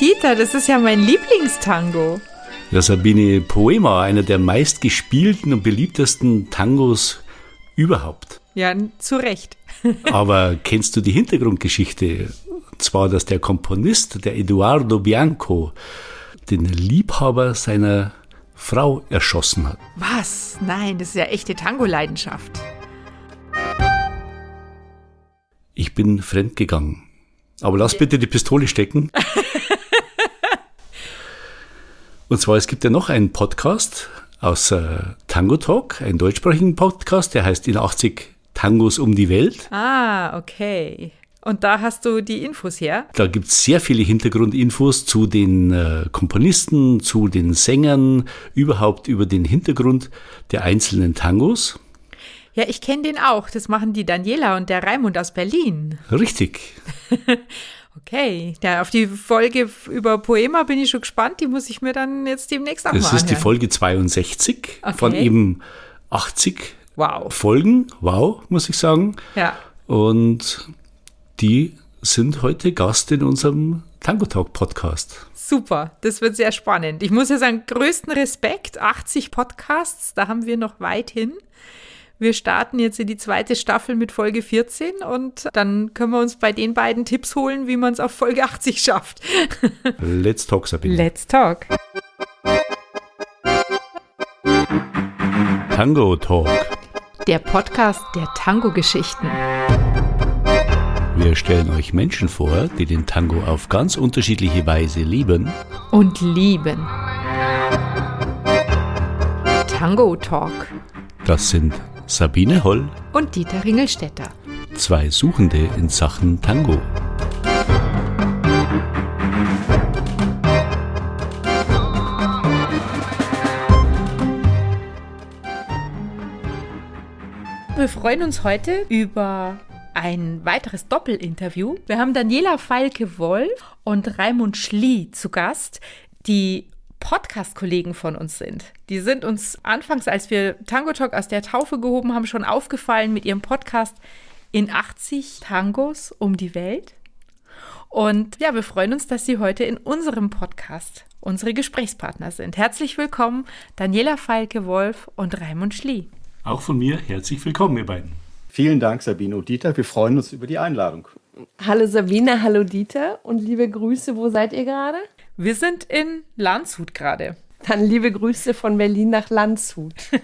Dieter, das ist ja mein Lieblingstango. Ja, Sabine Poema, einer der meistgespielten und beliebtesten Tangos überhaupt. Ja, zu Recht. Aber kennst du die Hintergrundgeschichte? Und zwar, dass der Komponist, der Eduardo Bianco, den Liebhaber seiner Frau erschossen hat. Was? Nein, das ist ja echte Tango-Leidenschaft. Ich bin fremdgegangen. Aber lass bitte die Pistole stecken. Und zwar, es gibt ja noch einen Podcast aus äh, Tango Talk, einen deutschsprachigen Podcast, der heißt in 80 Tangos um die Welt. Ah, okay. Und da hast du die Infos her? Da gibt es sehr viele Hintergrundinfos zu den äh, Komponisten, zu den Sängern, überhaupt über den Hintergrund der einzelnen Tangos. Ja, ich kenne den auch. Das machen die Daniela und der Raimund aus Berlin. Richtig. okay, ja, auf die Folge über Poema bin ich schon gespannt. Die muss ich mir dann jetzt demnächst auch das mal Das ist die. Folge 62 Okay. von eben 80 Wow. Folgen. Wow, muss ich sagen. Ja. Und die sind heute Gast in unserem Tango Talk Podcast. Super, das wird sehr spannend. Ich muss ja sagen, größten Respekt, 80 Podcasts, da haben wir noch weit hin. Wir starten jetzt in die zweite Staffel mit Folge 14 und dann können wir uns bei den beiden Tipps holen, wie man es auf Folge 80 schafft. Let's talk, Sabine. Let's talk. Tango Talk. Der Podcast der Tango-Geschichten. Wir stellen euch Menschen vor, die den Tango auf ganz unterschiedliche Weise lieben. Und lieben. Tango Talk Das sind Sabine Holl, und Dieter Ringelstetter. zwei Suchende in Sachen Tango. Wir freuen uns heute über ein weiteres Doppelinterview. Wir haben Daniela Falke-Wolf und Raimund Schlie zu Gast, die Podcast-Kollegen von uns sind. Die sind uns anfangs, als wir Tango Talk aus der Taufe gehoben haben, schon aufgefallen mit ihrem Podcast in 80 Tangos um die Welt. Und ja, wir freuen uns, dass Sie heute in unserem Podcast unsere Gesprächspartner sind. Herzlich willkommen, Daniela Falke-Wolf und Raimund Schlie. Auch von mir herzlich willkommen, ihr beiden. Vielen Dank, Sabine und Dieter. Wir freuen uns über die Einladung. Hallo Sabine, hallo Dieter und liebe Grüße. Wo seid ihr gerade? Wir sind in Landshut gerade. Dann liebe Grüße von Berlin nach Landshut.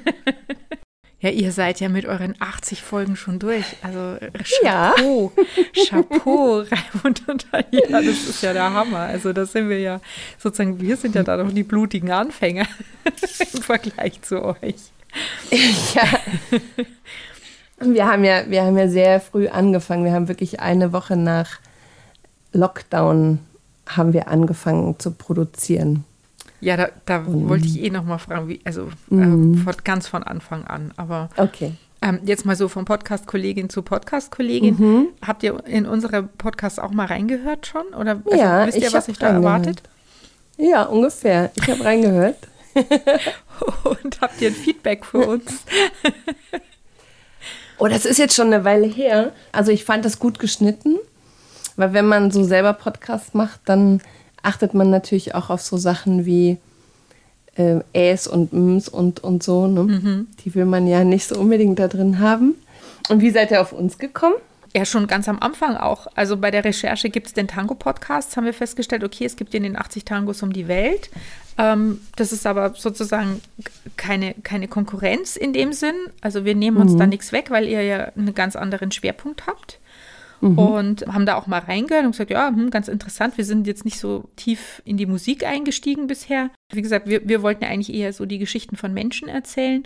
Ja, ihr seid ja mit euren 80 Folgen schon durch. Also Ja. Chapeau, Chapeau, Raimund und Daniela, das ist ja der Hammer. Also das sind wir ja, sozusagen, wir sind ja da noch die blutigen Anfänger im Vergleich zu euch. ja. Wir haben ja, wir haben ja sehr früh angefangen. Wir haben wirklich eine Woche nach Lockdown haben wir angefangen zu produzieren. Ja, da, da wollte ich eh noch mal fragen, wie, also ähm, von, ganz von Anfang an. Aber Okay. ähm, jetzt mal so von Podcast-Kollegin zu Podcast-Kollegin. Mhm. Habt ihr in unsere Podcasts auch mal reingehört schon? Oder also, Ja, wisst ihr, was euch da erwartet? Ja, ungefähr. Ich habe reingehört. Und habt ihr ein Feedback für uns? Oh, das ist jetzt schon eine Weile her. Also ich fand das gut geschnitten, weil wenn man so selber Podcast macht, dann achtet man natürlich auch auf so Sachen wie äh, Äs und Ms und, und so. Ne? Die will man ja nicht so unbedingt da drin haben. Und wie seid ihr auf uns gekommen? Ja, schon ganz am Anfang auch. Also bei der Recherche gibt es den Tango-Podcast, haben wir festgestellt, okay, es gibt den in 80 Tangos um die Welt. Ähm, das ist aber sozusagen keine, keine Konkurrenz in dem Sinn. Also wir nehmen uns da nichts weg, weil ihr ja einen ganz anderen Schwerpunkt habt. Und haben da auch mal reingehört und gesagt, ja, hm, ganz interessant. Wir sind jetzt nicht so tief in die Musik eingestiegen bisher. Wie gesagt, wir, wir wollten ja eigentlich eher so die Geschichten von Menschen erzählen.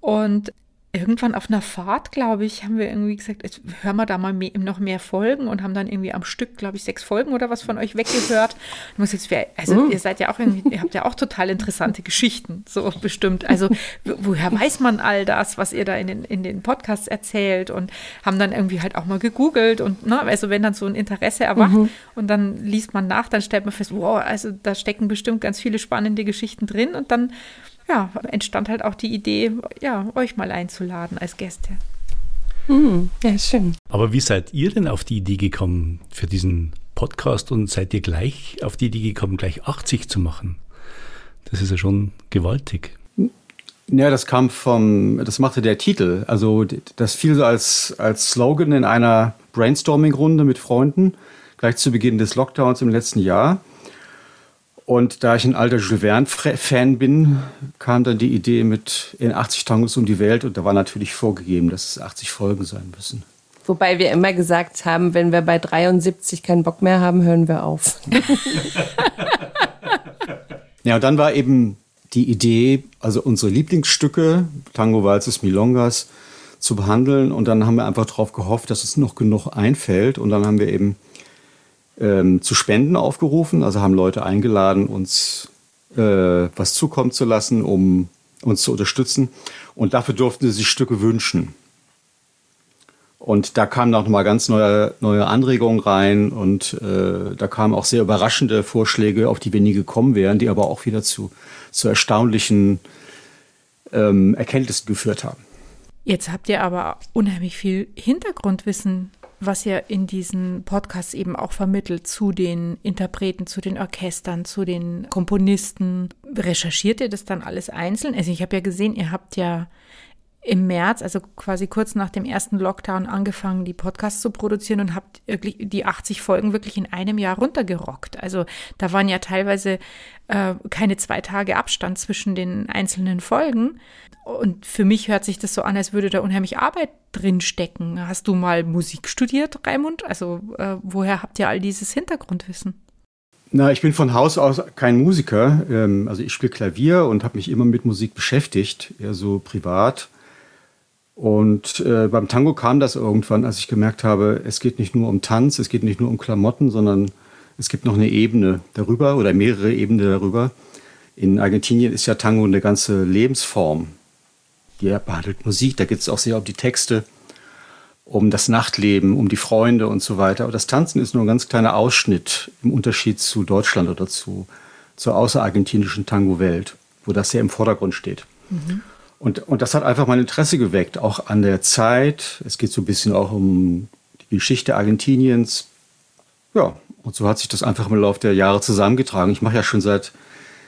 Und irgendwann auf einer Fahrt, glaube ich, haben wir irgendwie gesagt, jetzt hören wir da mal mehr, noch mehr Folgen und haben dann irgendwie am Stück, glaube ich, sechs Folgen oder was von euch weggehört. Und muss jetzt, also ihr seid ja auch irgendwie, ihr habt ja auch total interessante Geschichten, so bestimmt. Also wo- woher weiß man all das, was ihr da in den, in den Podcasts erzählt und haben dann irgendwie halt auch mal gegoogelt und, ne, also wenn dann so ein Interesse erwacht und dann liest man nach, dann stellt man fest, wow, also da stecken bestimmt ganz viele spannende Geschichten drin und dann ja, entstand halt auch die Idee, ja, euch mal einzuladen als Gäste. Ja, schön. Aber wie seid ihr denn auf die Idee gekommen für diesen Podcast und seid ihr gleich auf die Idee gekommen, gleich 80 zu machen? Das ist ja schon gewaltig. Ja, das kam vom, das machte der Titel. Also das fiel so als, als Slogan in einer Brainstorming-Runde mit Freunden, gleich zu Beginn des Lockdowns im letzten Jahr. Und da ich ein alter Jules Verne-Fan bin, kam dann die Idee mit in 80 Tangos um die Welt und da war natürlich vorgegeben, dass es 80 Folgen sein müssen. Wobei wir immer gesagt haben, wenn wir bei 73 keinen Bock mehr haben, hören wir auf. ja, und dann war eben die Idee, also unsere Lieblingsstücke, Tango, Walzes, Milongas, zu behandeln. Und dann haben wir einfach darauf gehofft, dass es noch genug einfällt. Und dann haben wir eben ähm, zu Spenden aufgerufen, also haben Leute eingeladen, uns äh, was zukommen zu lassen, um uns zu unterstützen. Und dafür durften sie sich Stücke wünschen. Und da kamen auch nochmal ganz neue, neue Anregungen rein und äh, da kamen auch sehr überraschende Vorschläge, auf die wir nie gekommen wären, die aber auch wieder zu, zu erstaunlichen ähm, Erkenntnissen geführt haben. Jetzt habt ihr aber unheimlich viel Hintergrundwissen was ihr in diesen Podcasts eben auch vermittelt zu den Interpreten, zu den Orchestern, zu den Komponisten. Recherchiert ihr das dann alles einzeln? Also ich habe ja gesehen, ihr habt ja im März, also quasi kurz nach dem ersten Lockdown, angefangen, die Podcasts zu produzieren und habt die 80 Folgen wirklich in einem Jahr runtergerockt. Also da waren ja teilweise äh, keine zwei Tage Abstand zwischen den einzelnen Folgen. Und für mich hört sich das so an, als würde da unheimlich Arbeit drin stecken. Hast du mal Musik studiert, Raimund? Also äh, woher habt ihr all dieses Hintergrundwissen? Na, ich bin von Haus aus kein Musiker. Ähm, also ich spiele Klavier und habe mich immer mit Musik beschäftigt, eher so privat. Und äh, beim Tango kam das irgendwann, als ich gemerkt habe, es geht nicht nur um Tanz, es geht nicht nur um Klamotten, sondern es gibt noch eine Ebene darüber oder mehrere Ebenen darüber. In Argentinien ist ja Tango eine ganze Lebensform. Die behandelt Musik, da geht es auch sehr um die Texte, um das Nachtleben, um die Freunde und so weiter. Aber das Tanzen ist nur ein ganz kleiner Ausschnitt im Unterschied zu Deutschland oder zu, zur außerargentinischen Tango-Welt, wo das sehr im Vordergrund steht. Mhm. Und, und das hat einfach mein Interesse geweckt, auch an der Zeit. Es geht so ein bisschen auch um die Geschichte Argentiniens. Ja, und so hat sich das einfach im Laufe der Jahre zusammengetragen. Ich mache ja schon seit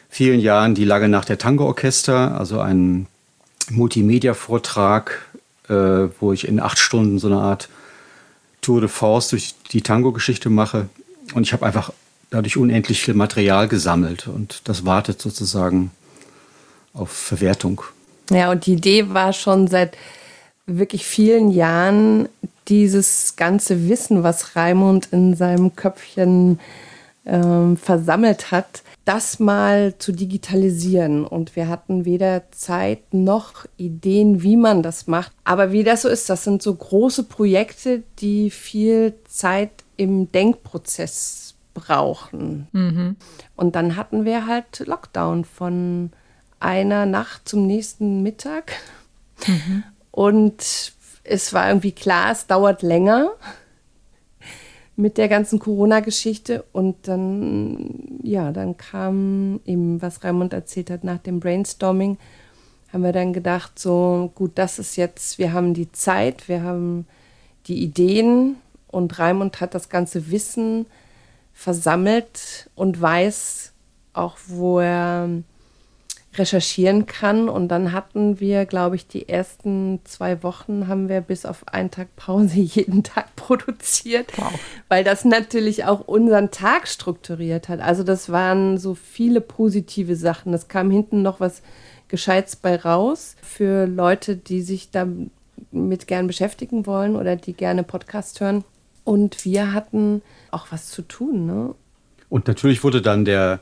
vielen Jahren die Lage nach der Tango-Orchester, also einen Multimedia-Vortrag, äh, wo ich in acht Stunden so eine Art Tour de Force durch die Tango-Geschichte mache. Und ich habe einfach dadurch unendlich viel Material gesammelt und das wartet sozusagen auf Verwertung. Ja, und die Idee war schon seit wirklich vielen Jahren, dieses ganze Wissen, was Raimund in seinem Köpfchen ähm, versammelt hat, das mal zu digitalisieren. Und wir hatten weder Zeit noch Ideen, wie man das macht. Aber wie das so ist, das sind so große Projekte, die viel Zeit im Denkprozess brauchen. Mhm. Und dann hatten wir halt Lockdown von einer Nacht zum nächsten Mittag. Mhm. Und es war irgendwie klar, es dauert länger mit der ganzen Corona-Geschichte. Und dann, ja, dann kam eben, was Raimund erzählt hat, nach dem Brainstorming, haben wir dann gedacht, so gut, das ist jetzt, wir haben die Zeit, wir haben die Ideen und Raimund hat das ganze Wissen versammelt und weiß auch, wo er recherchieren kann. Und dann hatten wir, glaube ich, die ersten zwei Wochen haben wir bis auf einen Tag Pause jeden Tag produziert, wow. weil das natürlich auch unseren Tag strukturiert hat. Also das waren so viele positive Sachen. Es kam hinten noch was Gescheites bei raus für Leute, die sich damit gern beschäftigen wollen oder die gerne Podcast hören. Und wir hatten auch was zu tun. Ne? Und natürlich wurde dann der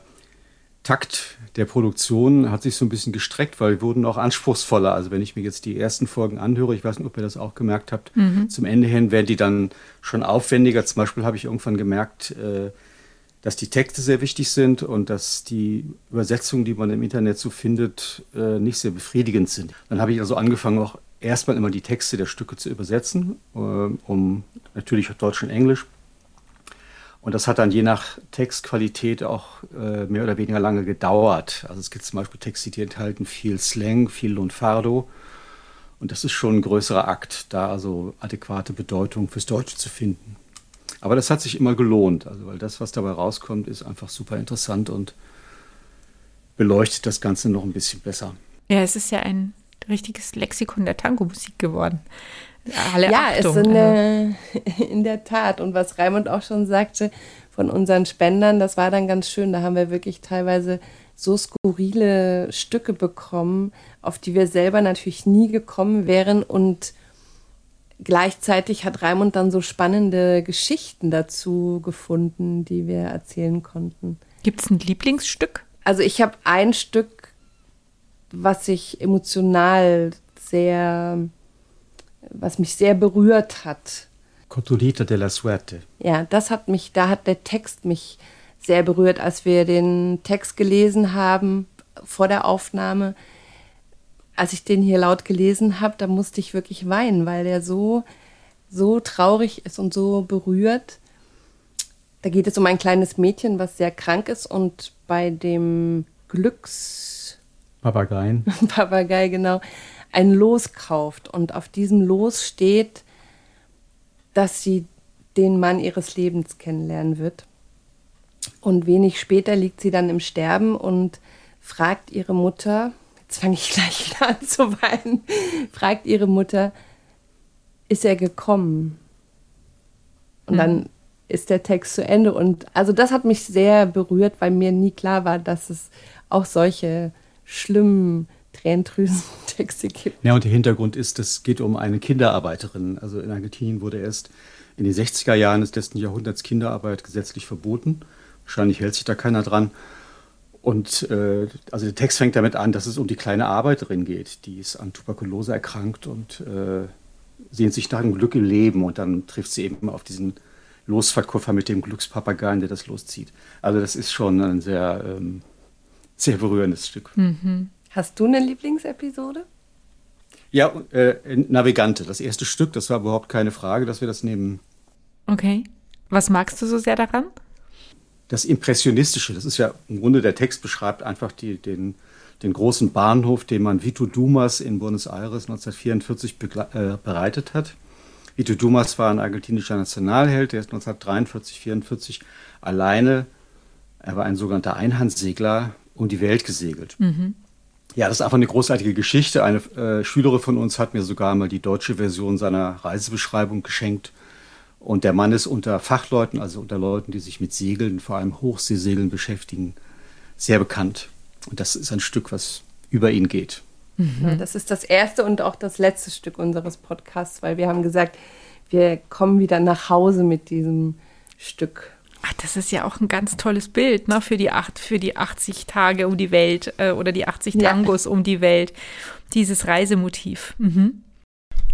Takt der Produktion hat sich so ein bisschen gestreckt, weil wir wurden auch anspruchsvoller. Also wenn ich mir jetzt die ersten Folgen anhöre, ich weiß nicht, ob ihr das auch gemerkt habt, mhm. zum Ende hin werden die dann schon aufwendiger. Zum Beispiel habe ich irgendwann gemerkt, äh, dass die Texte sehr wichtig sind und dass die Übersetzungen, die man im Internet so findet, äh, nicht sehr befriedigend sind. Dann habe ich also angefangen, auch erstmal immer die Texte der Stücke zu übersetzen, äh, um natürlich Deutsch und Englisch und das hat dann je nach Textqualität auch äh, mehr oder weniger lange gedauert. Also es gibt zum Beispiel Texte, die enthalten viel Slang, viel Lunfardo. Und das ist schon ein größerer Akt, da also adäquate Bedeutung fürs Deutsche zu finden. Aber das hat sich immer gelohnt, also weil das, was dabei rauskommt, ist einfach super interessant und beleuchtet das Ganze noch ein bisschen besser. Ja, es ist ja ein richtiges Lexikon der Tango-Musik geworden. Alle ja, Achtung. es ist eine, in der Tat. Und was Raimund auch schon sagte, von unseren Spendern, das war dann ganz schön. Da haben wir wirklich teilweise so skurrile Stücke bekommen, auf die wir selber natürlich nie gekommen wären. Und gleichzeitig hat Raimund dann so spannende Geschichten dazu gefunden, die wir erzählen konnten. Gibt es ein Lieblingsstück? Also ich habe ein Stück, was ich emotional sehr, was mich sehr berührt hat. Cotulita de la Suerte. Ja, das hat mich, da hat der Text mich sehr berührt, als wir den Text gelesen haben vor der Aufnahme. Als ich den hier laut gelesen habe, da musste ich wirklich weinen, weil der so, so traurig ist und so berührt. Da geht es um ein kleines Mädchen, was sehr krank ist und bei dem Glücks Papageien. Papagei, genau, ein Los kauft. Und auf diesem Los steht, dass sie den Mann ihres Lebens kennenlernen wird. Und wenig später liegt sie dann im Sterben und fragt ihre Mutter, jetzt fange ich gleich wieder an zu weinen, fragt ihre Mutter, ist er gekommen? Und dann ist der Text zu Ende. Und also das hat mich sehr berührt, weil mir nie klar war, dass es auch solche schlimmen Tränendrüsen-Texte gibt. Ja, und der Hintergrund ist, es geht um eine Kinderarbeiterin. Also in Argentinien wurde erst in den 60er Jahren des letzten Jahrhunderts Kinderarbeit gesetzlich verboten. Wahrscheinlich hält sich da keiner dran. Und äh, also der Text fängt damit an, dass es um die kleine Arbeiterin geht, die ist an Tuberkulose erkrankt und äh, sehnt sich nach einem Glück im Leben. Und dann trifft sie eben auf diesen Losverkäufer mit dem Glückspapageien, der das loszieht. Also das ist schon ein sehr, ähm, sehr berührendes Stück. Hast du eine Lieblingsepisode? Ja, äh, Navigante, das erste Stück, das war überhaupt keine Frage, dass wir das nehmen. Okay. Was magst du so sehr daran? Das Impressionistische, das ist ja im Grunde der Text beschreibt einfach die, den, den großen Bahnhof, den man Vito Dumas in Buenos Aires 1944 begle- äh, bereitet hat. Vito Dumas war ein argentinischer Nationalheld, der ist 1943, 44 alleine, er war ein sogenannter Einhandsegler, um die Welt gesegelt. Ja, das ist einfach eine großartige Geschichte. Eine äh, Schülerin von uns hat mir sogar mal die deutsche Version seiner Reisebeschreibung geschenkt. Und der Mann ist unter Fachleuten, also unter Leuten, die sich mit Segeln, vor allem Hochseesegeln beschäftigen, sehr bekannt. Und das ist ein Stück, was über ihn geht. Ja, das ist das erste und auch das letzte Stück unseres Podcasts, weil wir haben gesagt, wir kommen wieder nach Hause mit diesem Stück. Ach, das ist ja auch ein ganz tolles Bild, ne? Für die, acht, für die 80 Tage um die Welt äh, oder die 80 Ja. Tangos um die Welt. Dieses Reisemotiv. Mhm.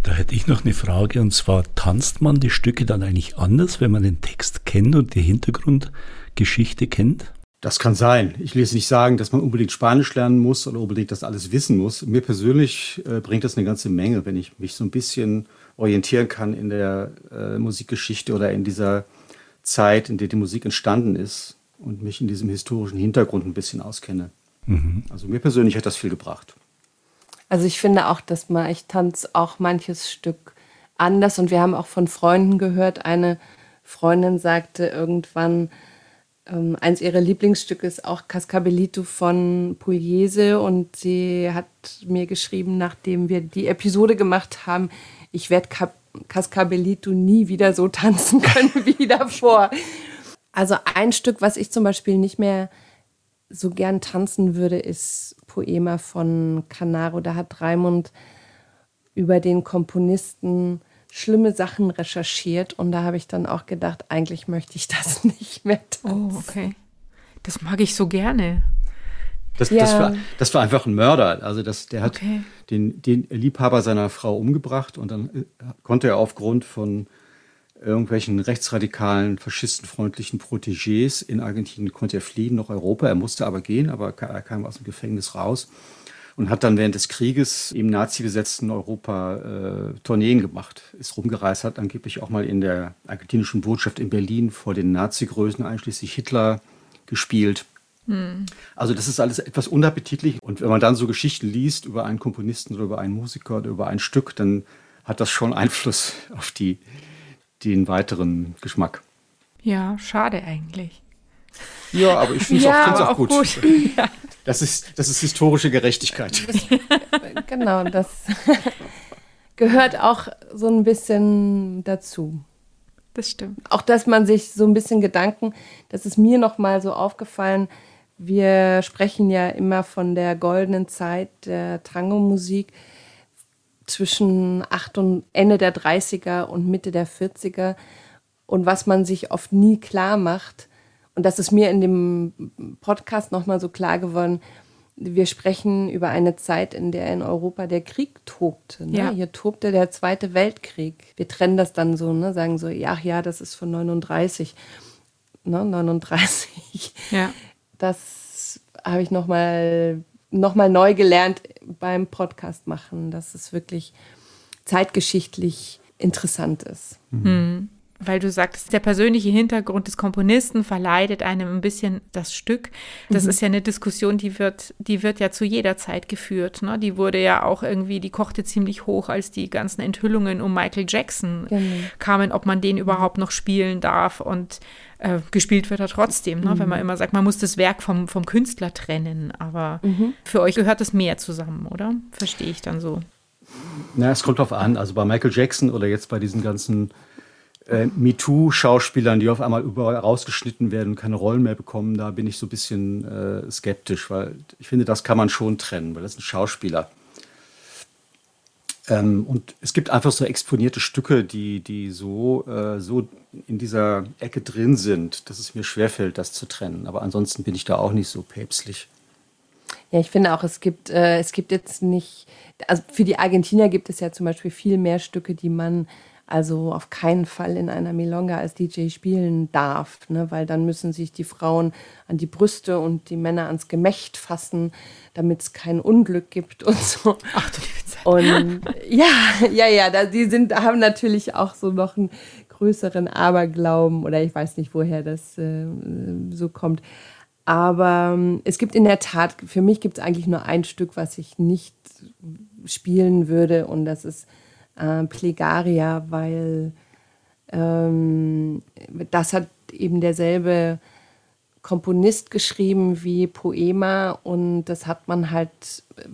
Da hätte ich noch eine Frage und zwar, tanzt man die Stücke dann eigentlich anders, wenn man den Text kennt und die Hintergrundgeschichte kennt? Das kann sein. Ich will jetzt nicht sagen, dass man unbedingt Spanisch lernen muss oder unbedingt das alles wissen muss. Mir persönlich äh, bringt das eine ganze Menge, wenn ich mich so ein bisschen orientieren kann in der äh, Musikgeschichte oder in dieser Zeit, in der die Musik entstanden ist und mich in diesem historischen Hintergrund ein bisschen auskenne. Also mir persönlich hat das viel gebracht. Also ich finde auch, dass man, ich tanze auch manches Stück anders und wir haben auch von Freunden gehört, eine Freundin sagte irgendwann, ähm, eins ihrer Lieblingsstücke ist auch Cascabelito von Pugliese und sie hat mir geschrieben, nachdem wir die Episode gemacht haben, ich werde Cap Cascabelito nie wieder so tanzen können wie davor. Also ein Stück, was ich zum Beispiel nicht mehr so gern tanzen würde, ist Poema von Canaro. Da hat Raimund über den Komponisten schlimme Sachen recherchiert und da habe ich dann auch gedacht, eigentlich möchte ich das nicht mehr tanzen. Oh, okay. Das mag ich so gerne. Das, Ja. das, war, das war einfach ein Mörder. Also das, der hat Okay. den, den Liebhaber seiner Frau umgebracht und dann äh, konnte er aufgrund von irgendwelchen rechtsradikalen, faschistenfreundlichen Protégés in Argentinien konnte er fliehen nach Europa. Er musste aber gehen, aber er kam aus dem Gefängnis raus und hat dann während des Krieges im nazi-besetzten Europa äh, Tourneen gemacht. Ist rumgereist, hat angeblich auch mal in der argentinischen Botschaft in Berlin vor den Nazi-Größen, einschließlich Hitler, gespielt. Also das ist alles etwas unappetitlich. Und wenn man dann so Geschichten liest über einen Komponisten oder über einen Musiker oder über ein Stück, dann hat das schon Einfluss auf die, den weiteren Geschmack. Ja, schade eigentlich. Ja, aber ich finde es Ja, auch, auch auch gut. gut. Ja. Das, ist, das ist historische Gerechtigkeit. Genau, das gehört auch so ein bisschen dazu. Das stimmt. Auch, dass man sich so ein bisschen Gedanken, das ist mir noch mal so aufgefallen, wir sprechen ja immer von der goldenen Zeit der Tango-Musik zwischen Ende der 30er und Mitte der 40er und was man sich oft nie klar macht. Und das ist mir in dem Podcast noch mal so klar geworden. Wir sprechen über eine Zeit, in der in Europa der Krieg tobte. Ne? Ja. Hier tobte der Zweite Weltkrieg. Wir trennen das dann so, ne? sagen so, ja, ja, das ist von 39. Ne? 39. Ja. Das habe ich nochmal noch mal neu gelernt beim Podcast machen, dass es wirklich zeitgeschichtlich interessant ist. Weil du sagst, der persönliche Hintergrund des Komponisten verleitet einem ein bisschen das Stück. Das ist ja eine Diskussion, die wird, die wird ja zu jeder Zeit geführt. Ne? Die wurde ja auch irgendwie, die kochte ziemlich hoch, als die ganzen Enthüllungen um Michael Jackson Genau. kamen, ob man den überhaupt noch spielen darf. Und äh, gespielt wird er trotzdem, ne? wenn man immer sagt, man muss das Werk vom, vom Künstler trennen. Aber für euch gehört das mehr zusammen, oder? Verstehe ich dann so. Na, es kommt drauf an. Also bei Michael Jackson oder jetzt bei diesen ganzen äh, MeToo-Schauspielern, die auf einmal überall rausgeschnitten werden und keine Rollen mehr bekommen, da bin ich so ein bisschen äh, skeptisch, weil ich finde, das kann man schon trennen, weil das sind Schauspieler. Ähm, und es gibt einfach so exponierte Stücke, die, die so, äh, so in dieser Ecke drin sind, dass es mir schwerfällt, das zu trennen. Aber ansonsten bin ich da auch nicht so päpstlich. Ja, ich finde auch, es gibt, äh, es gibt jetzt nicht, also für die Argentinier gibt es ja zum Beispiel viel mehr Stücke, die man also auf keinen Fall in einer Milonga als DJ spielen darf, ne? weil dann müssen sich die Frauen an die Brüste und die Männer ans Gemächt fassen, damit es kein Unglück gibt und so. Ach du liebe Zeit. Und ja, ja, ja, da, die sind, haben natürlich auch so noch einen größeren Aberglauben oder ich weiß nicht, woher das äh, so kommt. Aber ähm, es gibt in der Tat, für mich gibt es eigentlich nur ein Stück, was ich nicht spielen würde und das ist äh, Plegaria, weil ähm, das hat eben derselbe Komponist geschrieben wie Poema und das hat man halt äh,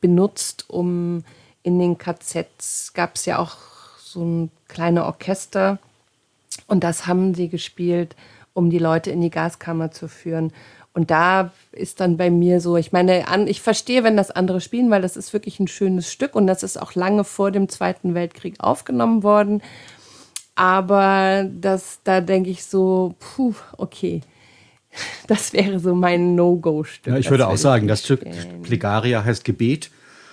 benutzt, um in den KZs gab es ja auch so ein kleine Orchester und das haben sie gespielt, um die Leute in die Gaskammer zu führen. Und da ist dann bei mir so, ich meine, an, ich verstehe, wenn das andere spielen, weil das ist wirklich ein schönes Stück und das ist auch lange vor dem Zweiten Weltkrieg aufgenommen worden. Aber das, da denke ich so, puh, okay. Das wäre so mein No-Go-Stück. Ja, ich würde auch sagen, das Stück. Plegaria heißt Gebet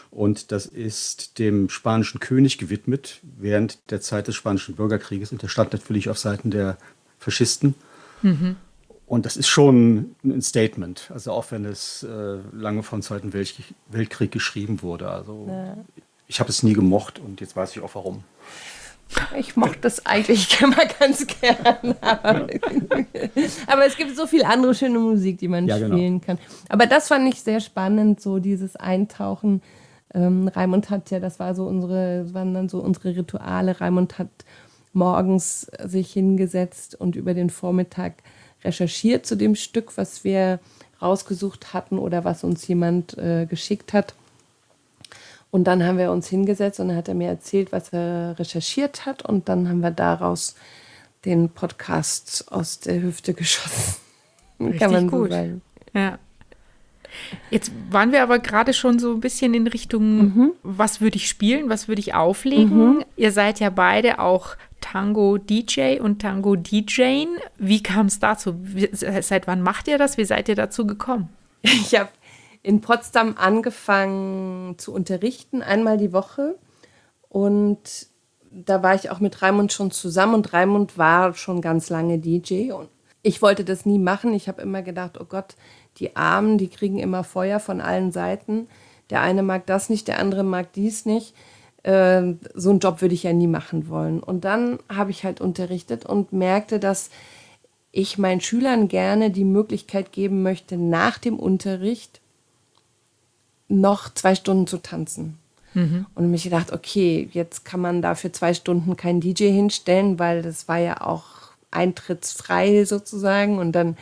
und das ist dem spanischen König gewidmet während der Zeit des spanischen Bürgerkrieges und der stand natürlich auf Seiten der Faschisten. Und das ist schon ein Statement, also auch wenn es äh, lange vor dem Zweiten Weltkrieg, Weltkrieg geschrieben wurde. Also ich habe es nie gemocht und jetzt weiß ich auch warum. Ich mochte das eigentlich immer ganz gern. Aber, aber es gibt so viel andere schöne Musik, die man Ja, genau. spielen kann. Aber das fand ich sehr spannend, so dieses Eintauchen. Ähm, Raimund hat ja, das war so unsere, das waren dann so unsere Rituale. Raimund hat morgens sich hingesetzt und über den Vormittag recherchiert zu dem Stück, was wir rausgesucht hatten oder was uns jemand äh, geschickt hat. Und dann haben wir uns hingesetzt und dann hat er mir erzählt, was er recherchiert hat. Und dann haben wir daraus den Podcast aus der Hüfte geschossen. Richtig gut. sagen. Ja. Jetzt waren wir aber gerade schon so ein bisschen in Richtung, was würde ich spielen, was würde ich auflegen. Ihr seid ja beide auch Tango-DJ und Tango-DJing. Wie kam es dazu? Seit wann macht ihr das? Wie seid ihr dazu gekommen? Ich habe in Potsdam angefangen zu unterrichten, einmal die Woche. Und da war ich auch mit Raimund schon zusammen und Raimund war schon ganz lange DJ. Und ich wollte das nie machen. Ich habe immer gedacht, oh Gott, die Armen, die kriegen immer Feuer von allen Seiten. Der eine mag das nicht, der andere mag dies nicht. Äh, so einen Job würde ich ja nie machen wollen. Und dann habe ich halt unterrichtet und merkte, dass ich meinen Schülern gerne die Möglichkeit geben möchte, nach dem Unterricht noch zwei Stunden zu tanzen. Und mich gedacht, okay, jetzt kann man da für zwei Stunden keinen DJ hinstellen, weil das war ja auch eintrittsfrei sozusagen. Und dann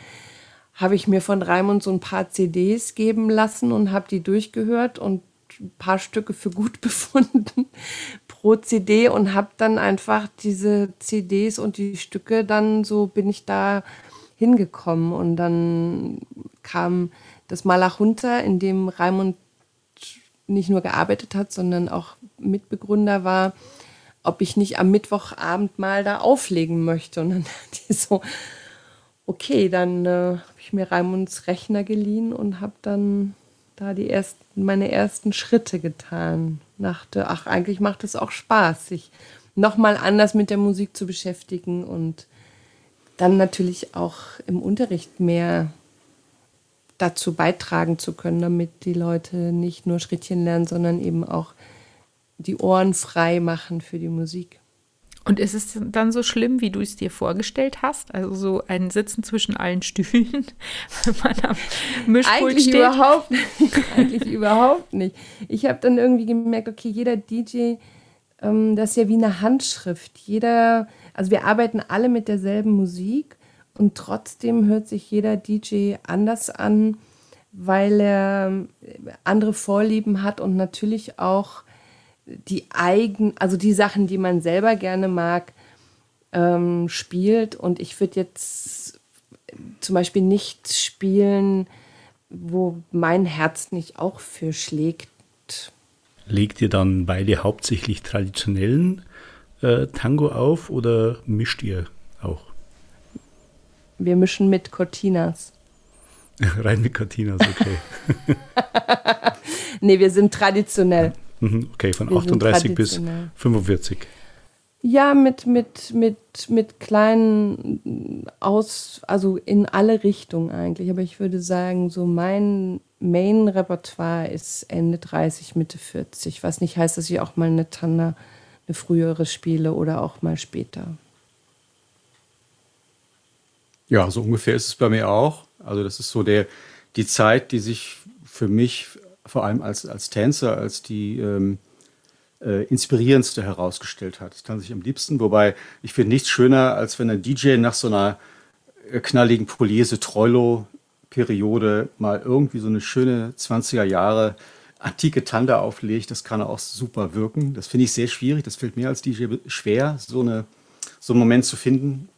habe ich mir von Raimund so ein paar CDs geben lassen und habe die durchgehört und paar Stücke für gut befunden pro CD und habe dann einfach diese CDs und die Stücke dann so bin ich da hingekommen und dann kam das Malachunter, in dem Raimund nicht nur gearbeitet hat, sondern auch Mitbegründer war, ob ich nicht am Mittwochabend mal da auflegen möchte. Und dann die so, okay, dann äh, habe ich mir Raimunds Rechner geliehen und habe dann da die ersten, meine ersten Schritte getan. Dachte, ach, eigentlich macht es auch Spaß, sich nochmal anders mit der Musik zu beschäftigen und dann natürlich auch im Unterricht mehr dazu beitragen zu können, damit die Leute nicht nur Schrittchen lernen, sondern eben auch die Ohren frei machen für die Musik. Und ist es dann so schlimm, wie du es dir vorgestellt hast? Also so ein Sitzen zwischen allen Stühlen, wenn man am Mischpult Eigentlich steht? Überhaupt nicht. Eigentlich überhaupt nicht. Ich habe dann irgendwie gemerkt, okay, jeder DJ, ähm, das ist ja wie eine Handschrift. Jeder, also wir arbeiten alle mit derselben Musik und trotzdem hört sich jeder DJ anders an, weil er äh, andere Vorlieben hat und natürlich auch die eigen, also die Sachen, die man selber gerne mag, ähm, spielt. Und ich würde jetzt zum Beispiel nicht spielen, wo mein Herz nicht auch für schlägt. Legt ihr dann beide hauptsächlich traditionellen äh, Tango auf oder mischt ihr auch? Wir mischen mit Cortinas. Rein mit Cortinas, okay. nee, wir sind traditionell. Mhm, okay, von Wir 38 bis 45. Ja, mit, mit, mit, mit kleinen Aus, also in alle Richtungen eigentlich. Aber ich würde sagen, so mein Main-Repertoire ist Ende 30, Mitte 40. Was nicht heißt, dass ich auch mal eine Tanner, eine frühere spiele oder auch mal später. Ja, so ungefähr ist es bei mir auch. Also das ist so der, die Zeit, die sich für mich vor allem als, als Tänzer, als die ähm, äh, inspirierendste herausgestellt hat. Das kann sich am liebsten, wobei ich finde nichts schöner, als wenn ein DJ nach so einer äh, knalligen Poliese Troilo Periode mal irgendwie so eine schöne 20er Jahre antike Tanda auflegt, das kann auch super wirken. Das finde ich sehr schwierig. Das fällt mir als DJ schwer, so, eine, so einen Moment zu finden.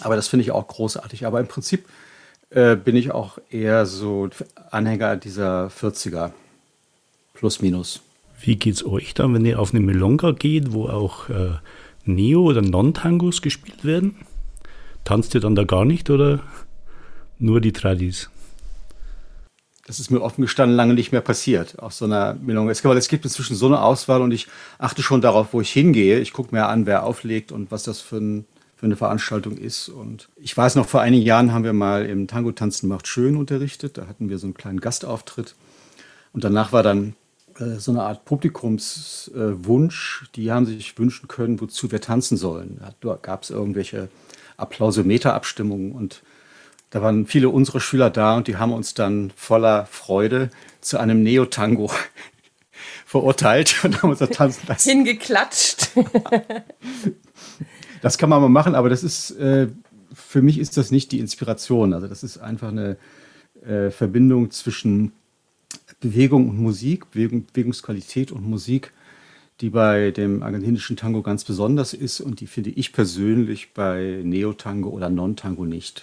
Aber das finde ich auch großartig. Aber im Prinzip äh, bin ich auch eher so Anhänger dieser 40er. Plus, minus. Wie geht es euch dann, wenn ihr auf eine Melonga geht, wo auch äh, Neo- oder Non-Tangos gespielt werden? Tanzt ihr dann da gar nicht oder nur die Tradis? Das ist mir offen gestanden lange nicht mehr passiert auf so einer Melonga. Es gibt inzwischen so eine Auswahl und ich achte schon darauf, wo ich hingehe. Ich gucke mir an, wer auflegt und was das für ein für eine Veranstaltung ist. Und ich weiß noch, vor einigen Jahren haben wir mal im Tango Tanzen macht schön unterrichtet. Da hatten wir so einen kleinen Gastauftritt. Und danach war dann äh, so eine Art Publikumswunsch. Äh, die haben sich wünschen können, wozu wir tanzen sollen. Da gab es irgendwelche Applausometer-Abstimmungen und da waren viele unserer Schüler da und die haben uns dann voller Freude zu einem Neotango verurteilt und haben uns da tanzen lassen. Hingeklatscht. Das kann man mal machen, aber das ist, äh, für mich ist das nicht die Inspiration. Also das ist einfach eine äh, Verbindung zwischen Bewegung und Musik, Bewegung, Bewegungsqualität und Musik, die bei dem argentinischen Tango ganz besonders ist und die finde ich persönlich bei Neotango oder Non-Tango nicht.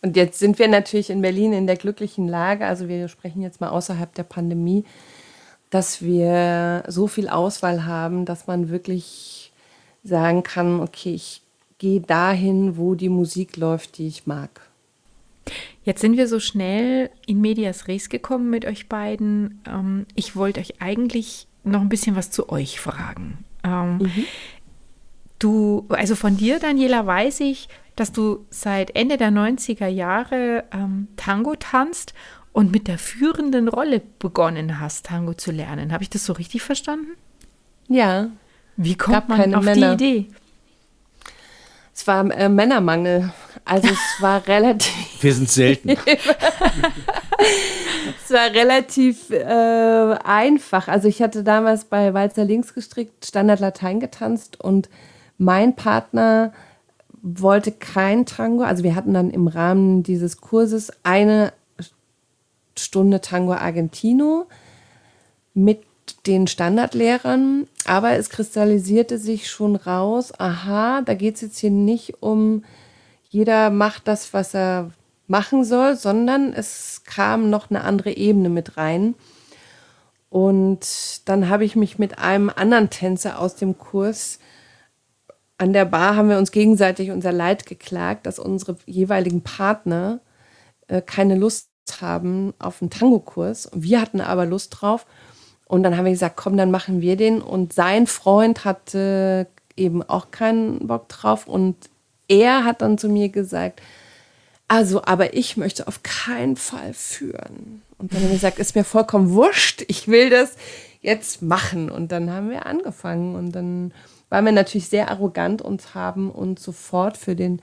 Und jetzt sind wir natürlich in Berlin in der glücklichen Lage, also wir sprechen jetzt mal außerhalb der Pandemie, dass wir so viel Auswahl haben, dass man wirklich sagen kann, okay, ich gehe dahin, wo die Musik läuft, die ich mag. Jetzt sind wir so schnell in Medias Res gekommen mit euch beiden. Ähm, ich wollte euch eigentlich noch ein bisschen was zu euch fragen. Ähm, mhm. Du, also von dir, Daniela, weiß ich, dass du seit Ende der 90er Jahre ähm, Tango tanzt und mit der führenden Rolle begonnen hast, Tango zu lernen. Habe ich das so richtig verstanden? Ja, wie kommt man auf Männer. die Idee? Es war äh, Männermangel. Also es war relativ. Wir sind selten. es war relativ äh, einfach. Also ich hatte damals bei Walzer Links gestrickt, Standard Latein getanzt und mein Partner wollte kein Tango. Also wir hatten dann im Rahmen dieses Kurses eine Stunde Tango Argentino mit den Standardlehrern, aber es kristallisierte sich schon raus, aha, da geht es jetzt hier nicht um, jeder macht das, was er machen soll, sondern es kam noch eine andere Ebene mit rein. Und dann habe ich mich mit einem anderen Tänzer aus dem Kurs an der Bar haben wir uns gegenseitig unser Leid geklagt, dass unsere jeweiligen Partner äh, keine Lust haben auf einen Tango-Kurs. Wir hatten aber Lust drauf. Und dann haben wir gesagt, komm, dann machen wir den. Und sein Freund hatte eben auch keinen Bock drauf. Und er hat dann zu mir gesagt, also, aber ich möchte auf keinen Fall führen. Und dann habe ich gesagt, ist mir vollkommen wurscht, ich will das jetzt machen. Und dann haben wir angefangen. Und dann waren wir natürlich sehr arrogant und haben uns sofort für den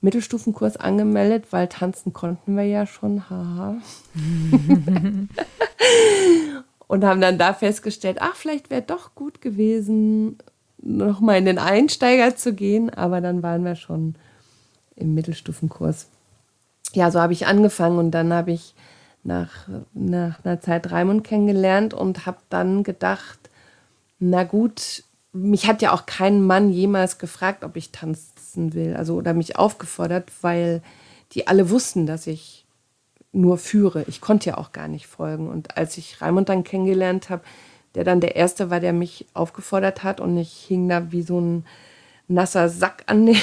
Mittelstufenkurs angemeldet, weil tanzen konnten wir ja schon, haha. und haben dann da festgestellt, ach, vielleicht wäre doch gut gewesen, nochmal in den Einsteiger zu gehen, aber dann waren wir schon im Mittelstufenkurs. Ja, so habe ich angefangen und dann habe ich nach, nach einer Zeit Raimund kennengelernt und habe dann gedacht, na gut, mich hat ja auch kein Mann jemals gefragt, ob ich tanzen will, also oder mich aufgefordert, weil die alle wussten, dass ich nur führe. Ich konnte ja auch gar nicht folgen. Und als ich Raimund dann kennengelernt habe, der dann der Erste war, der mich aufgefordert hat und ich hing da wie so ein nasser Sack an dem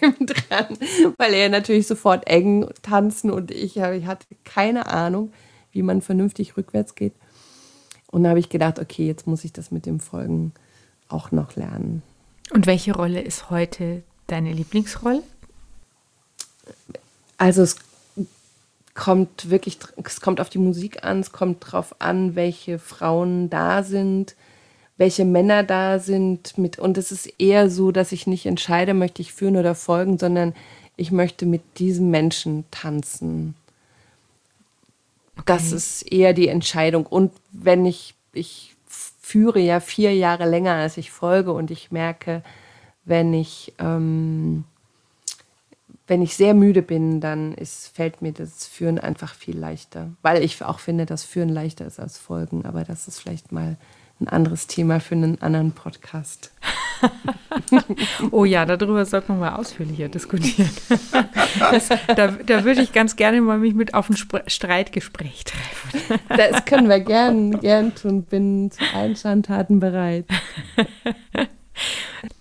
dran, weil er natürlich sofort eng tanzen und ich, ich hatte keine Ahnung, wie man vernünftig rückwärts geht. Und da habe ich gedacht, okay, jetzt muss ich das mit dem Folgen auch noch lernen. Und welche Rolle ist heute deine Lieblingsrolle? Also es kommt wirklich, es kommt auf die Musik an, es kommt darauf an, welche Frauen da sind, welche Männer da sind. Mit, und es ist eher so, dass ich nicht entscheide, möchte ich führen oder folgen, sondern ich möchte mit diesem Menschen tanzen. Okay. Das ist eher die Entscheidung. Und wenn ich, ich führe ja vier Jahre länger, als ich folge und ich merke, wenn ich, ähm, wenn ich sehr müde bin, dann ist, fällt mir das Führen einfach viel leichter, weil ich auch finde, dass Führen leichter ist als Folgen, aber das ist vielleicht mal ein anderes Thema für einen anderen Podcast. oh ja, darüber sollten wir mal ausführlicher diskutieren. Das, da, da würde ich ganz gerne mal mich mit auf ein Sp Streitgespräch treffen. Das können wir gern, gern tun. Bin zu allen Schandtaten bereit.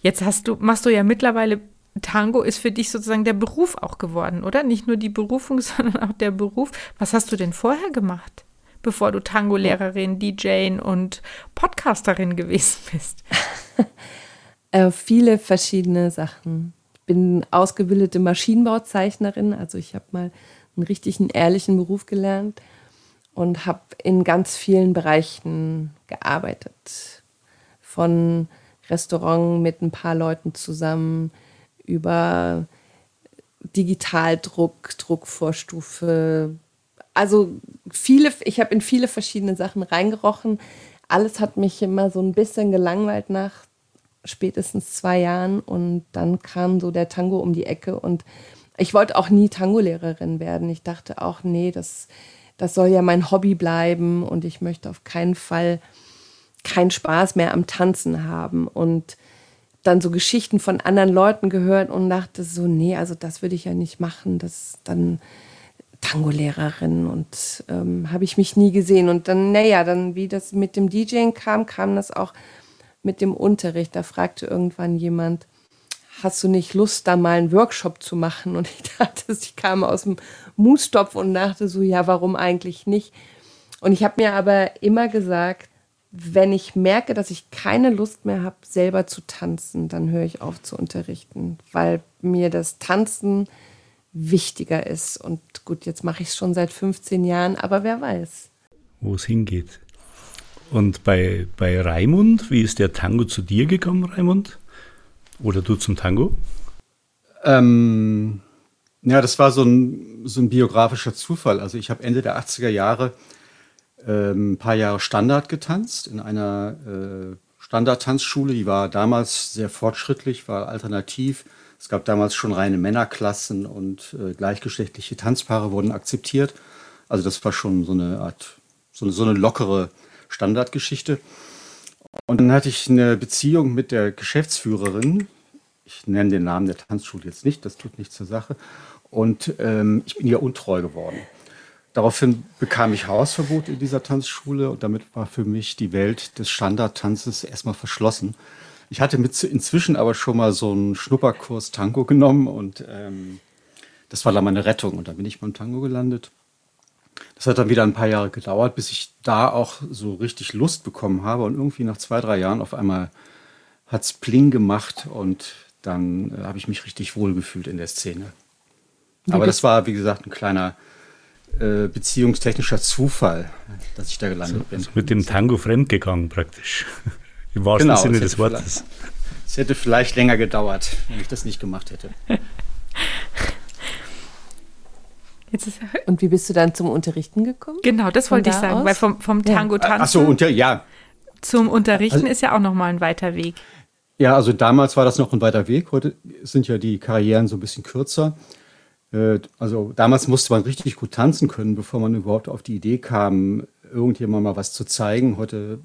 Jetzt hast du, machst du ja mittlerweile Tango ist für dich sozusagen der Beruf auch geworden, oder? Nicht nur die Berufung, sondern auch der Beruf. Was hast du denn vorher gemacht, bevor du Tango-Lehrerin, DJ und Podcasterin gewesen bist? Äh, viele verschiedene Sachen. Ich bin ausgebildete Maschinenbauzeichnerin, also ich habe mal einen richtigen, ehrlichen Beruf gelernt und habe in ganz vielen Bereichen gearbeitet. Von Restaurant mit ein paar Leuten zusammen über Digitaldruck, Druckvorstufe. Also viele, ich habe in viele verschiedene Sachen reingerochen. Alles hat mich immer so ein bisschen gelangweilt nach spätestens zwei Jahren und dann kam so der Tango um die Ecke und ich wollte auch nie Tango-Lehrerin werden. Ich dachte auch, nee, das, das soll ja mein Hobby bleiben und ich möchte auf keinen Fall keinen Spaß mehr am Tanzen haben und dann so Geschichten von anderen Leuten gehört und dachte so, nee, also das würde ich ja nicht machen, das dann Tango-Lehrerin und ähm, habe ich mich nie gesehen und dann, naja, dann wie das mit dem DJing kam, kam das auch mit dem Unterricht. Da fragte irgendwann jemand, hast du nicht Lust, da mal einen Workshop zu machen? Und ich dachte, ich kam aus dem Mustopf und dachte so, ja, warum eigentlich nicht? Und ich habe mir aber immer gesagt, wenn ich merke, dass ich keine Lust mehr habe, selber zu tanzen, dann höre ich auf zu unterrichten, weil mir das Tanzen wichtiger ist. Und gut, jetzt mache ich es schon seit 15 Jahren, aber wer weiß. Wo es hingeht. Und bei, bei Raimund, wie ist der Tango zu dir gekommen, Raimund? Oder du zum Tango? Ähm, ja, das war so ein, so ein biografischer Zufall. Also ich habe Ende der 80er Jahre ein paar Jahre Standard getanzt in einer äh, Standardtanzschule. Die war damals sehr fortschrittlich, war alternativ Es gab damals schon reine Männerklassen und äh, gleichgeschlechtliche Tanzpaare wurden akzeptiert. Also das war schon so eine Art, so eine, so eine lockere Standardgeschichte. Und dann hatte ich eine Beziehung mit der Geschäftsführerin. Ich nenne den Namen der Tanzschule jetzt nicht, das tut nichts zur Sache. Und ähm, ich bin ihr untreu geworden. Daraufhin bekam ich Hausverbot in dieser Tanzschule und damit war für mich die Welt des Standardtanzes erstmal verschlossen. Ich hatte mit inzwischen aber schon mal so einen Schnupperkurs Tango genommen und ähm, das war dann meine Rettung und dann bin ich beim Tango gelandet. Das hat dann wieder ein paar Jahre gedauert, bis ich da auch so richtig Lust bekommen habe und irgendwie nach zwei, drei Jahren auf einmal hat es Pling gemacht und dann äh, habe ich mich richtig wohlgefühlt in der Szene. Aber das war, wie gesagt, ein kleiner äh, beziehungstechnischer Zufall, dass ich da gelandet also, bin. Also mit dem Tango fremdgegangen praktisch. Im wahrsten genau, Sinne des Wortes. Es hätte vielleicht länger gedauert, wenn ich das nicht gemacht hätte. und wie bist du dann zum Unterrichten gekommen? Genau, das wollte ich sagen, aus? weil vom, vom Tango ja. tanzen Ach so, und ja. zum Unterrichten also, ist ja auch nochmal ein weiter Weg. Ja, also damals war das noch ein weiter Weg. Heute sind ja die Karrieren so ein bisschen kürzer. Äh, also damals musste man richtig gut tanzen können, bevor man überhaupt auf die Idee kam, irgendjemand mal was zu zeigen. Heute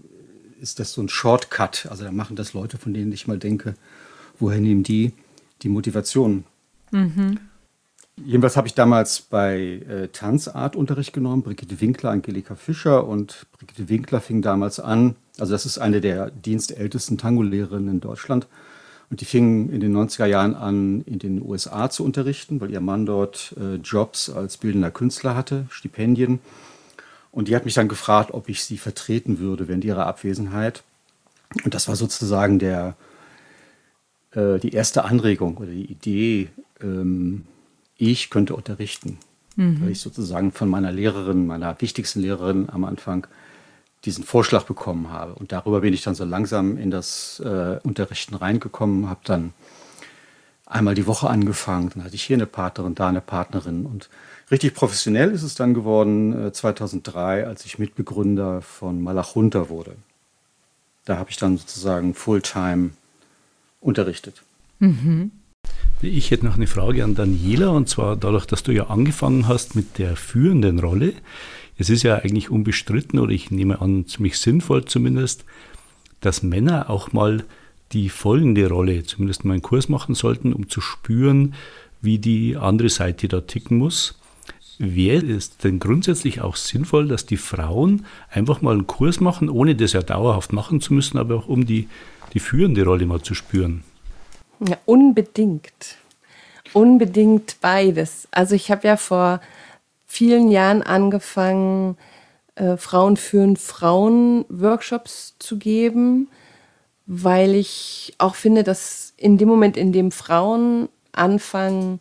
ist das so ein Shortcut. Also da machen das Leute, von denen ich mal denke, woher nehmen die die Motivation? Mhm. Jedenfalls habe ich damals bei äh, Tanzartunterricht genommen, Brigitte Winkler, Angelika Fischer und Brigitte Winkler fing damals an, also das ist eine der dienstältesten Tango-Lehrerinnen in Deutschland und die fing in den 90er Jahren an, in den USA zu unterrichten, weil ihr Mann dort äh, Jobs als bildender Künstler hatte, Stipendien. Und die hat mich dann gefragt, ob ich sie vertreten würde während ihrer Abwesenheit. Und das war sozusagen der, äh, die erste Anregung oder die Idee, ähm, ich könnte unterrichten. Mhm. Weil ich sozusagen von meiner Lehrerin, meiner wichtigsten Lehrerin am Anfang diesen Vorschlag bekommen habe. Und darüber bin ich dann so langsam in das äh, Unterrichten reingekommen, habe dann einmal die Woche angefangen, dann hatte ich hier eine Partnerin, da eine Partnerin und richtig professionell ist es dann geworden äh, 2003, als ich Mitbegründer von Malachunter wurde. Da habe ich dann sozusagen Fulltime unterrichtet. Mhm. Ich hätte noch eine Frage an Daniela und zwar dadurch, dass du ja angefangen hast mit der führenden Rolle, es ist ja eigentlich unbestritten oder ich nehme an, ziemlich sinnvoll zumindest, dass Männer auch mal die folgende Rolle, zumindest mal einen Kurs machen sollten, um zu spüren, wie die andere Seite da ticken muss. Wäre es denn grundsätzlich auch sinnvoll, dass die Frauen einfach mal einen Kurs machen, ohne das ja dauerhaft machen zu müssen, aber auch um die, die führende Rolle mal zu spüren? Ja, unbedingt. Unbedingt beides. Also ich habe ja vor vielen Jahren angefangen, äh, Frauen führen Frauen Workshops zu geben, weil ich auch finde, dass in dem Moment, in dem Frauen anfangen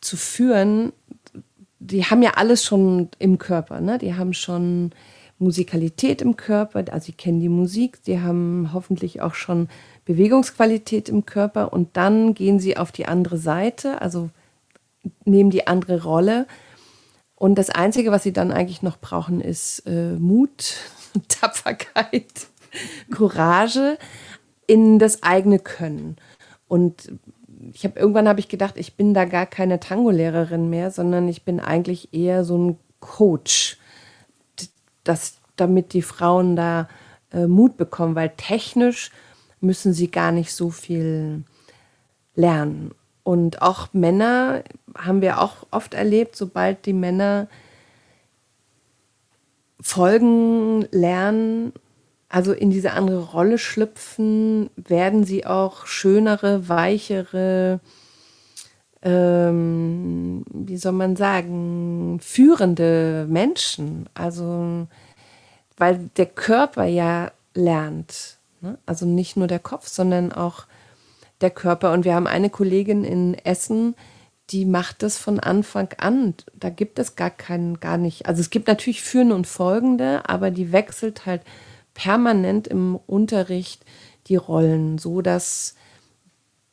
zu führen, die haben ja alles schon im Körper, ne? Die haben schon Musikalität im Körper, also sie kennen die Musik, die haben hoffentlich auch schon Bewegungsqualität im Körper und dann gehen sie auf die andere Seite, also nehmen die andere Rolle und das Einzige, was sie dann eigentlich noch brauchen, ist äh, Mut, Tapferkeit, Courage in das eigene Können. Und ich habe irgendwann habe ich gedacht, ich bin da gar keine Tango-Lehrerin mehr, sondern ich bin eigentlich eher so ein Coach, das, damit die Frauen da äh, Mut bekommen, weil technisch müssen sie gar nicht so viel lernen. Und auch Männer haben wir auch oft erlebt, sobald die Männer folgen, lernen, also in diese andere Rolle schlüpfen, werden sie auch schönere, weichere, ähm, wie soll man sagen, führende Menschen. Also, weil der Körper ja lernt. Ne? Also nicht nur der Kopf, sondern auch der Körper. Und wir haben eine Kollegin in Essen, die macht das von Anfang an. Da gibt es gar keinen, gar nicht. Also es gibt natürlich Führende und Folgende, aber die wechselt halt permanent im Unterricht die Rollen, so dass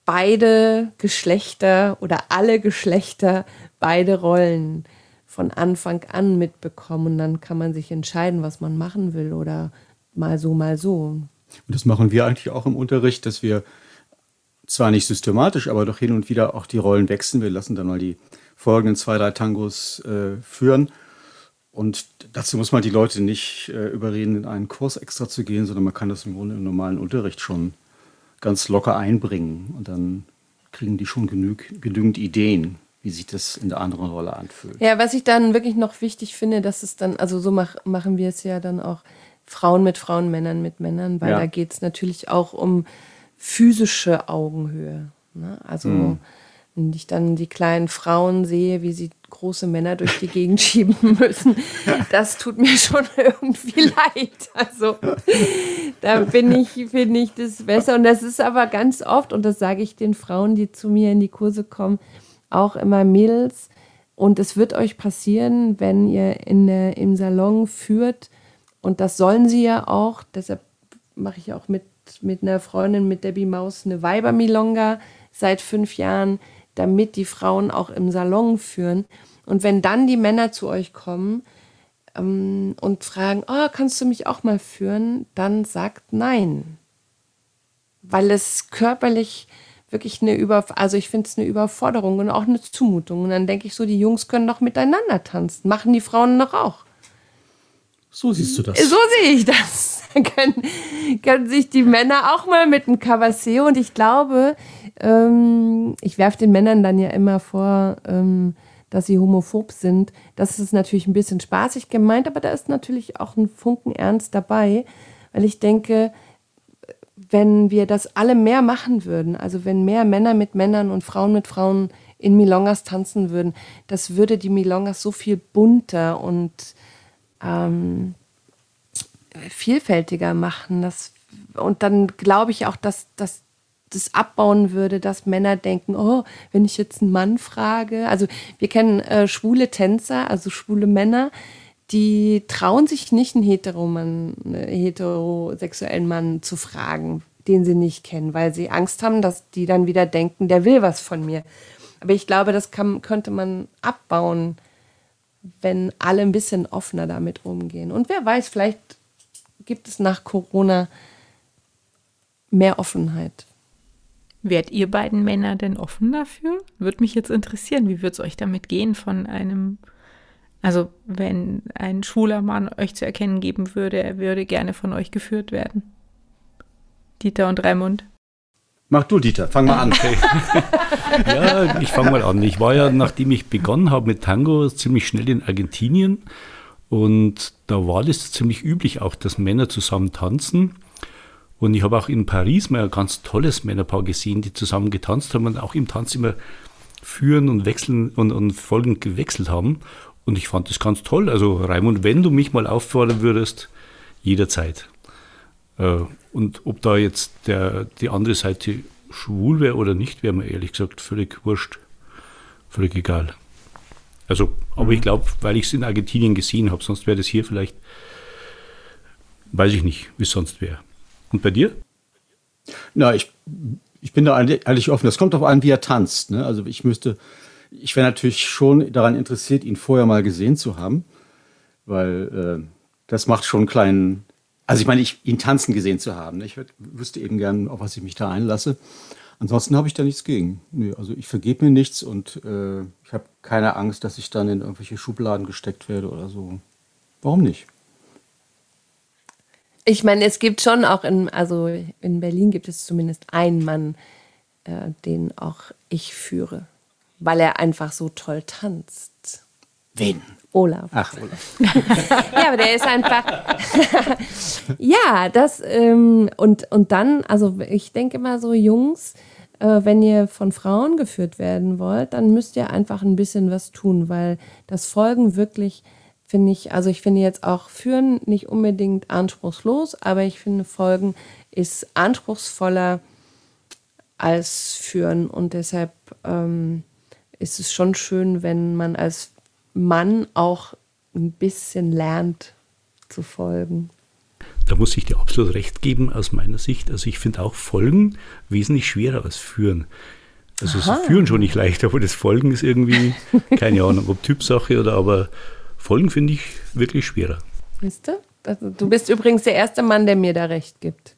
beide Geschlechter oder alle Geschlechter beide Rollen von Anfang an mitbekommen. Und dann kann man sich entscheiden, was man machen will oder mal so, mal so. Und das machen wir eigentlich auch im Unterricht, dass wir zwar nicht systematisch, aber doch hin und wieder auch die Rollen wechseln. Wir lassen dann mal die folgenden zwei, drei Tangos äh, führen. Und dazu muss man die Leute nicht äh, überreden, in einen Kurs extra zu gehen, sondern man kann das im Grunde im normalen Unterricht schon ganz locker einbringen. Und dann kriegen die schon genüg, genügend Ideen, wie sich das in der anderen Rolle anfühlt. Ja, was ich dann wirklich noch wichtig finde, dass es dann, also so mach, machen wir es ja dann auch Frauen mit Frauen, Männern mit Männern, weil ja. da geht es natürlich auch um physische Augenhöhe. Ne? Also mhm. wenn ich dann die kleinen Frauen sehe, wie sie große Männer durch die Gegend schieben müssen, das tut mir schon irgendwie leid. Also da bin ich, finde ich das besser. Und das ist aber ganz oft, und das sage ich den Frauen, die zu mir in die Kurse kommen, auch immer Mädels. Und es wird euch passieren, wenn ihr in der, im Salon führt, und das sollen sie ja auch, deshalb mache ich auch mit mit einer Freundin, mit Debbie Maus, eine Weibermilonga seit fünf Jahren, damit die Frauen auch im Salon führen. Und wenn dann die Männer zu euch kommen ähm, und fragen, oh, kannst du mich auch mal führen, dann sagt nein. Weil es körperlich wirklich eine Über, also ich finde es eine Überforderung und auch eine Zumutung. Und dann denke ich so, die Jungs können doch miteinander tanzen. Machen die Frauen noch auch. So siehst du das. So sehe ich das. können, können sich die Männer auch mal mit einem Cavasseo und ich glaube, ähm, ich werfe den Männern dann ja immer vor, ähm, dass sie homophob sind. Das ist natürlich ein bisschen spaßig gemeint, aber da ist natürlich auch ein Funken Ernst dabei, weil ich denke, wenn wir das alle mehr machen würden, also wenn mehr Männer mit Männern und Frauen mit Frauen in Milongas tanzen würden, das würde die Milongas so viel bunter und ähm, vielfältiger machen. Das, und dann glaube ich auch, dass, dass das abbauen würde, dass Männer denken, oh, wenn ich jetzt einen Mann frage, also wir kennen äh, schwule Tänzer, also schwule Männer, die trauen sich nicht, einen, Heteroman, einen heterosexuellen Mann zu fragen, den sie nicht kennen, weil sie Angst haben, dass die dann wieder denken, der will was von mir. Aber ich glaube, das kann, könnte man abbauen, wenn alle ein bisschen offener damit umgehen. Und wer weiß, vielleicht gibt es nach Corona mehr Offenheit. Werdet ihr beiden Männer denn offen dafür? Würde mich jetzt interessieren, wie würde es euch damit gehen von einem, also wenn ein schwuler Mann euch zu erkennen geben würde, er würde gerne von euch geführt werden? Dieter und Raimund. Mach du, Dieter, fang mal an. Ja, ich fange mal an. Ich war ja, nachdem ich begonnen habe mit Tango, ziemlich schnell in Argentinien. Und da war das ziemlich üblich auch, dass Männer zusammen tanzen. Und ich habe auch in Paris mal ein ganz tolles Männerpaar gesehen, die zusammen getanzt haben und auch im Tanz immer führen und wechseln und, und folgend gewechselt haben. Und ich fand das ganz toll. Also Raimund, wenn du mich mal auffordern würdest, jederzeit. Äh, und ob da jetzt der, die andere Seite schwul wäre oder nicht, wäre mir ehrlich gesagt völlig wurscht. Völlig egal. Also, aber mhm. ich glaube, weil ich es in Argentinien gesehen habe, sonst wäre das hier vielleicht, weiß ich nicht, wie es sonst wäre. Und bei dir? Na, ich, ich bin da eigentlich offen. Das kommt darauf an, wie er tanzt. Ne? Also ich müsste, ich wäre natürlich schon daran interessiert, ihn vorher mal gesehen zu haben, weil äh, das macht schon einen kleinen, also ich meine, ich, ihn tanzen gesehen zu haben. Ne? Ich wüsste eben gern, auf was ich mich da einlasse. Ansonsten habe ich da nichts gegen. Nee, also ich vergebe mir nichts und äh, ich habe keine Angst, dass ich dann in irgendwelche Schubladen gesteckt werde oder so. Warum nicht? Ich meine, es gibt schon auch in, also in Berlin gibt es zumindest einen Mann, äh, den auch ich führe, weil er einfach so toll tanzt. Wen? Olaf. Ach, Olaf. ja, aber der ist einfach. ja, das ähm, und, und dann, also ich denke immer so, Jungs, äh, wenn ihr von Frauen geführt werden wollt, dann müsst ihr einfach ein bisschen was tun, weil das Folgen wirklich, finde ich, also ich finde jetzt auch Führen nicht unbedingt anspruchslos, aber ich finde Folgen ist anspruchsvoller als Führen und deshalb ähm, ist es schon schön, wenn man als Mann auch ein bisschen lernt zu folgen. Da muss ich dir absolut recht geben aus meiner Sicht. Also ich finde auch Folgen wesentlich schwerer als Führen. Also Aha. das Führen schon nicht leicht, aber das Folgen ist irgendwie, keine Ahnung, ob Typsache oder aber Folgen finde ich wirklich schwerer. Wisst du? Also, du bist übrigens der erste Mann, der mir da recht gibt.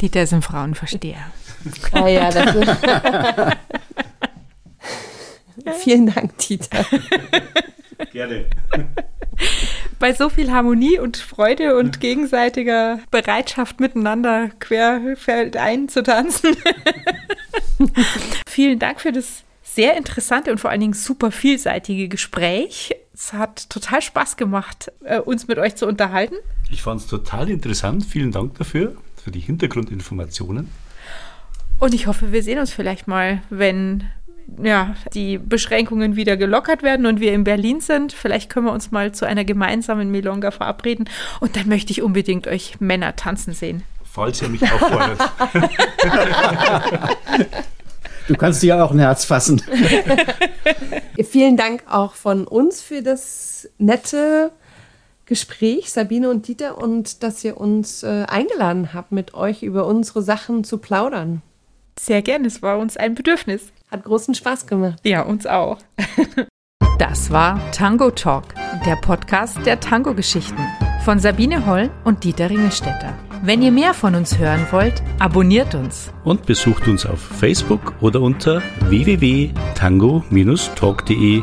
Dieter ist ein Frauenversteher. Ah ja, das ist Vielen Dank, Dieter. Gerne. Bei so viel Harmonie und Freude und gegenseitiger Bereitschaft miteinander querfeldein zu tanzen. Vielen Dank für das sehr interessante und vor allen Dingen super vielseitige Gespräch. Es hat total Spaß gemacht, äh, uns mit euch zu unterhalten. Ich fand es total interessant. Vielen Dank dafür, für die Hintergrundinformationen. Und ich hoffe, wir sehen uns vielleicht mal, wenn ja, die Beschränkungen wieder gelockert werden und wir in Berlin sind. Vielleicht können wir uns mal zu einer gemeinsamen Milonga verabreden. Und dann möchte ich unbedingt euch Männer tanzen sehen. Falls ihr mich auffordert. Du kannst dir auch ein Herz fassen. Vielen Dank auch von uns für das nette Gespräch, Sabine und Dieter, und dass ihr uns äh, eingeladen habt, mit euch über unsere Sachen zu plaudern. Sehr gerne, es war uns ein Bedürfnis. Hat großen Spaß gemacht. Ja, uns auch. Das war Tango Talk, der Podcast der Tango-Geschichten von Sabine Holl und Dieter Ringelstetter. Wenn ihr mehr von uns hören wollt, abonniert uns. Und besucht uns auf Facebook oder unter www.tango-talk.de